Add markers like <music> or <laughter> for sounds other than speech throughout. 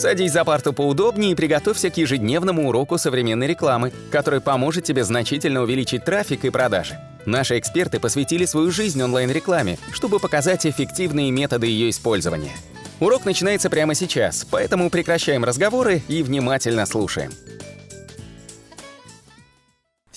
Садись за парту поудобнее и приготовься к ежедневному уроку современной рекламы, который поможет тебе значительно увеличить трафик и продажи. Наши эксперты посвятили свою жизнь онлайн-рекламе, чтобы показать эффективные методы ее использования. Урок начинается прямо сейчас, поэтому прекращаем разговоры и внимательно слушаем.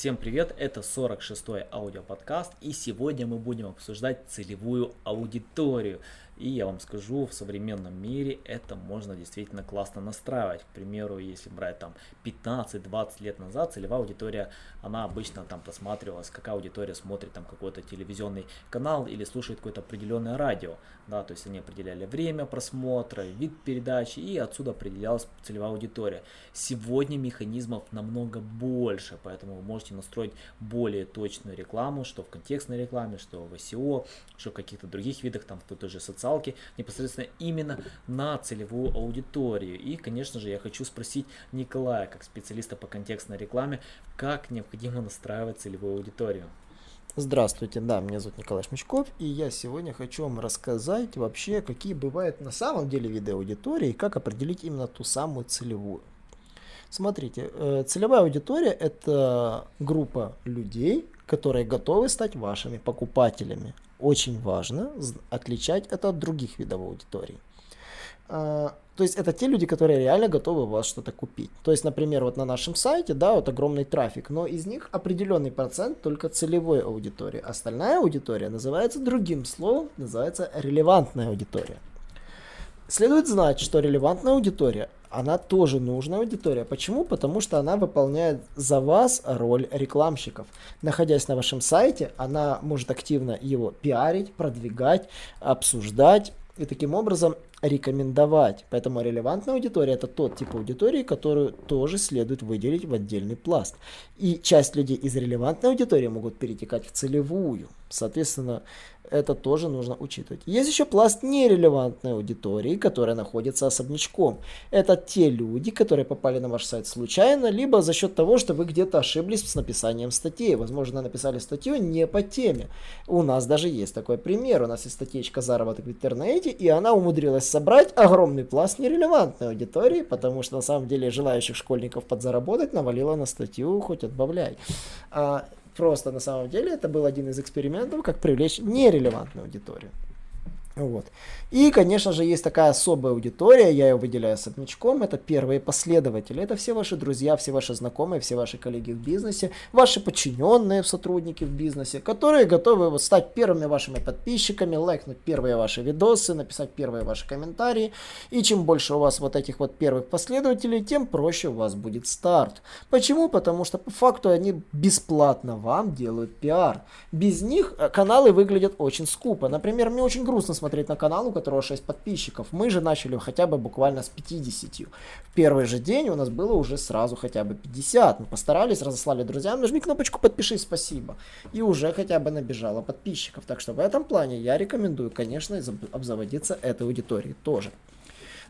Всем привет, это 46-й аудиоподкаст, и сегодня мы будем обсуждать целевую аудиторию. И я вам скажу, в современном мире это можно действительно классно настраивать. К примеру, если брать там 15-20 лет назад, целевая аудитория, она обычно там просматривалась, какая аудитория смотрит там какой-то телевизионный канал или слушает какое-то определенное радио. Да, то есть они определяли время просмотра, вид передачи и отсюда определялась целевая аудитория. Сегодня механизмов намного больше, поэтому вы можете настроить более точную рекламу, что в контекстной рекламе, что в SEO, что в каких-то других видах, там той же социальной социалки непосредственно именно на целевую аудиторию. И, конечно же, я хочу спросить Николая, как специалиста по контекстной рекламе, как необходимо настраивать целевую аудиторию. Здравствуйте, да, меня зовут Николай Шмичков, и я сегодня хочу вам рассказать вообще, какие бывают на самом деле виды аудитории, и как определить именно ту самую целевую. Смотрите, э, целевая аудитория – это группа людей, которые готовы стать вашими покупателями очень важно отличать это от других видов аудитории. А, то есть это те люди, которые реально готовы у вас что-то купить. То есть, например, вот на нашем сайте, да, вот огромный трафик, но из них определенный процент только целевой аудитории. Остальная аудитория называется другим словом, называется релевантная аудитория. Следует знать, что релевантная аудитория она тоже нужная аудитория. Почему? Потому что она выполняет за вас роль рекламщиков. Находясь на вашем сайте, она может активно его пиарить, продвигать, обсуждать и таким образом рекомендовать. Поэтому релевантная аудитория это тот тип аудитории, которую тоже следует выделить в отдельный пласт. И часть людей из релевантной аудитории могут перетекать в целевую. Соответственно, это тоже нужно учитывать. Есть еще пласт нерелевантной аудитории, которая находится особнячком. Это те люди, которые попали на ваш сайт случайно, либо за счет того, что вы где-то ошиблись с написанием статьи. Возможно, написали статью не по теме. У нас даже есть такой пример. У нас есть статьечка заработок в интернете, и она умудрилась собрать огромный пласт нерелевантной аудитории, потому что на самом деле желающих школьников подзаработать навалила на статью хоть отбавляй. А, Просто на самом деле это был один из экспериментов, как привлечь нерелевантную аудиторию. Вот. И, конечно же, есть такая особая аудитория, я ее выделяю особнячком, это первые последователи, это все ваши друзья, все ваши знакомые, все ваши коллеги в бизнесе, ваши подчиненные сотрудники в бизнесе, которые готовы вот стать первыми вашими подписчиками, лайкнуть первые ваши видосы, написать первые ваши комментарии, и чем больше у вас вот этих вот первых последователей, тем проще у вас будет старт. Почему? Потому что по факту они бесплатно вам делают пиар. Без них э, каналы выглядят очень скупо. Например, мне очень грустно смотреть на канал, у которого 6 подписчиков. Мы же начали хотя бы буквально с 50. В первый же день у нас было уже сразу хотя бы 50. Мы постарались, разослали друзьям, нажми кнопочку подпишись, спасибо. И уже хотя бы набежало подписчиков. Так что в этом плане я рекомендую, конечно, обзаводиться этой аудиторией тоже.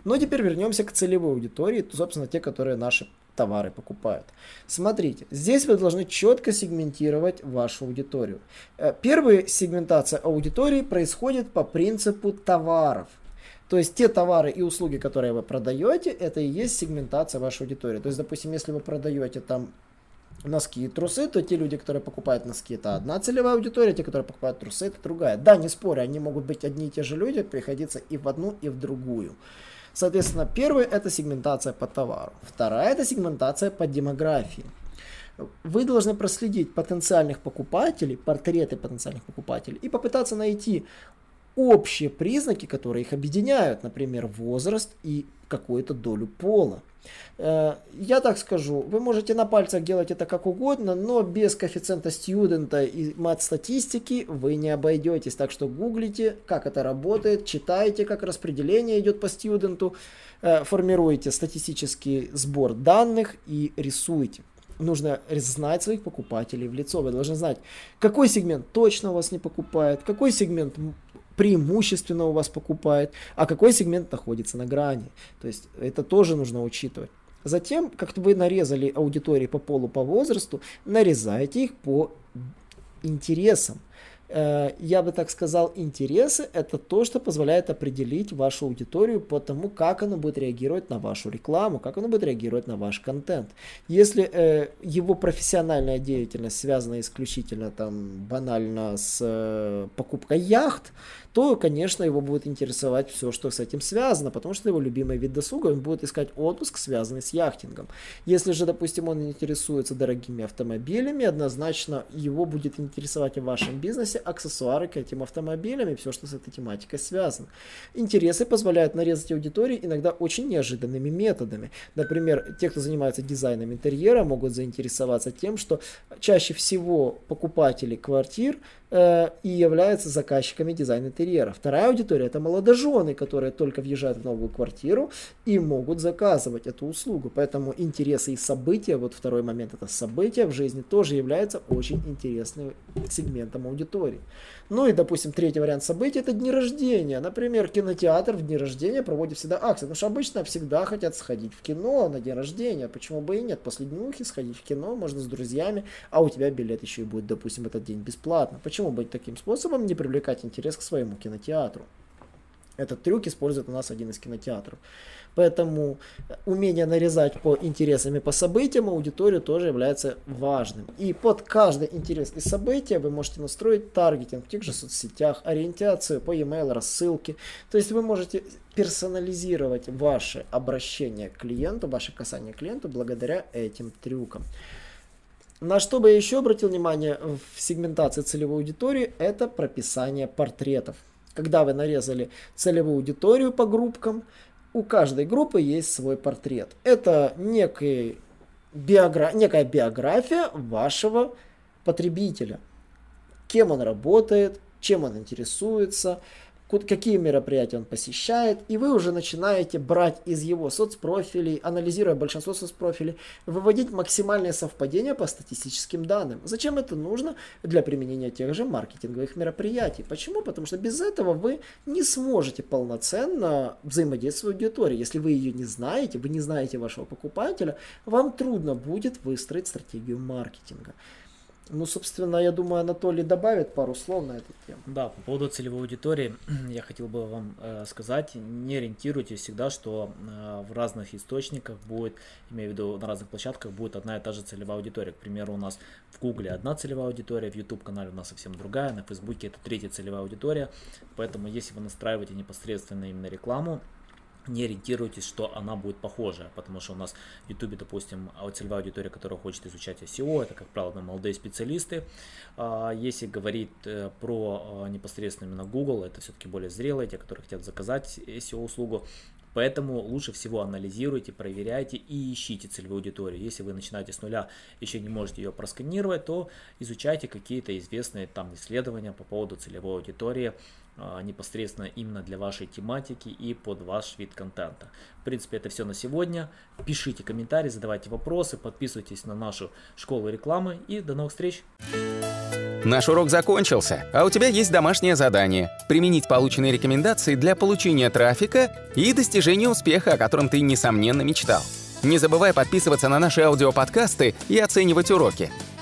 Но теперь вернемся к целевой аудитории, собственно, те, которые наши товары покупают. Смотрите, здесь вы должны четко сегментировать вашу аудиторию. Э, первая сегментация аудитории происходит по принципу товаров. То есть те товары и услуги, которые вы продаете, это и есть сегментация вашей аудитории. То есть, допустим, если вы продаете там носки и трусы, то те люди, которые покупают носки, это одна целевая аудитория, те, которые покупают трусы, это другая. Да, не спорю, они могут быть одни и те же люди, приходиться и в одну, и в другую. Соответственно, первое это сегментация по товару. Вторая это сегментация по демографии. Вы должны проследить потенциальных покупателей, портреты потенциальных покупателей и попытаться найти общие признаки, которые их объединяют, например, возраст и какую-то долю пола. Э, я так скажу, вы можете на пальцах делать это как угодно, но без коэффициента студента и мат-статистики вы не обойдетесь. Так что гуглите, как это работает, читайте, как распределение идет по студенту, э, формируете статистический сбор данных и рисуете нужно знать своих покупателей в лицо. Вы должны знать, какой сегмент точно у вас не покупает, какой сегмент преимущественно у вас покупает, а какой сегмент находится на грани. То есть это тоже нужно учитывать. Затем, как вы нарезали аудитории по полу, по возрасту, нарезайте их по интересам. Э, я бы так сказал, интересы – это то, что позволяет определить вашу аудиторию по тому, как она будет реагировать на вашу рекламу, как она будет реагировать на ваш контент. Если э, его профессиональная деятельность связана исключительно там банально с э, покупкой яхт, то, конечно, его будет интересовать все, что с этим связано, потому что его любимый вид досуга, он будет искать отпуск, связанный с яхтингом. Если же, допустим, он интересуется дорогими автомобилями, однозначно его будет интересовать в вашем бизнесе аксессуары к этим автомобилям и все, что с этой тематикой связано. Интересы позволяют нарезать аудитории иногда очень неожиданными методами. Например, те, кто занимается дизайном интерьера, могут заинтересоваться тем, что чаще всего покупатели квартир Э, и являются заказчиками дизайна интерьера. Вторая аудитория это молодожены, которые только въезжают в новую квартиру и могут заказывать эту услугу. Поэтому интересы и события, вот второй момент это события в жизни, тоже являются очень интересным сегментом аудитории. Ну и, допустим, третий вариант событий это дни рождения. Например, кинотеатр в дни рождения проводит всегда акции. Потому что обычно всегда хотят сходить в кино на день рождения. Почему бы и нет? После днюхи сходить в кино можно с друзьями, а у тебя билет еще и будет, допустим, этот день бесплатно. Почему бы таким способом не привлекать интерес к своему кинотеатру? Этот трюк использует у нас один из кинотеатров. Поэтому умение нарезать по интересам и по событиям аудиторию тоже является важным. И под каждый интерес и событие вы можете настроить таргетинг в тех же соцсетях, ориентацию по e-mail, рассылке. То есть вы можете персонализировать ваше обращение к клиенту, ваше касание к клиенту благодаря этим трюкам. На что бы я еще обратил внимание в сегментации целевой аудитории, это прописание портретов. Когда вы нарезали целевую аудиторию по группкам, у каждой группы есть свой портрет. Это некий биогра... некая биография вашего потребителя. Кем он работает, чем он интересуется, какие мероприятия он посещает, и вы уже начинаете брать из его соцпрофилей, анализируя большинство соцпрофилей, выводить максимальные совпадения по статистическим данным. Зачем это нужно? Для применения тех же маркетинговых мероприятий. Почему? Потому что без этого вы не сможете полноценно взаимодействовать с аудиторией. Если вы ее не знаете, вы не знаете вашего покупателя, вам трудно будет выстроить стратегию маркетинга. Ну, собственно, я думаю, Анатолий добавит пару слов на эту тему. Да, по поводу целевой аудитории <clears throat> я хотел бы вам э, сказать, не ориентируйтесь всегда, что э, в разных источниках будет, имею в виду на разных площадках, будет одна и та же целевая аудитория. К примеру, у нас в Гугле одна целевая аудитория, в YouTube канале у нас совсем другая, на Фейсбуке это третья целевая аудитория. Поэтому, если вы настраиваете непосредственно именно рекламу, не ориентируйтесь, что она будет похожа, потому что у нас в YouTube, допустим, целевая аудитория, которая хочет изучать SEO, это, как правило, молодые специалисты. А, если говорить э, про а, непосредственно именно Google, это все-таки более зрелые, те, которые хотят заказать SEO-услугу, Поэтому лучше всего анализируйте, проверяйте и ищите целевую аудиторию. Если вы начинаете с нуля, еще не можете ее просканировать, то изучайте какие-то известные там исследования по поводу целевой аудитории, непосредственно именно для вашей тематики и под ваш вид контента. В принципе, это все на сегодня. Пишите комментарии, задавайте вопросы, подписывайтесь на нашу школу рекламы и до новых встреч! Наш урок закончился, а у тебя есть домашнее задание – применить полученные рекомендации для получения трафика и достижения успеха, о котором ты, несомненно, мечтал. Не забывай подписываться на наши аудиоподкасты и оценивать уроки.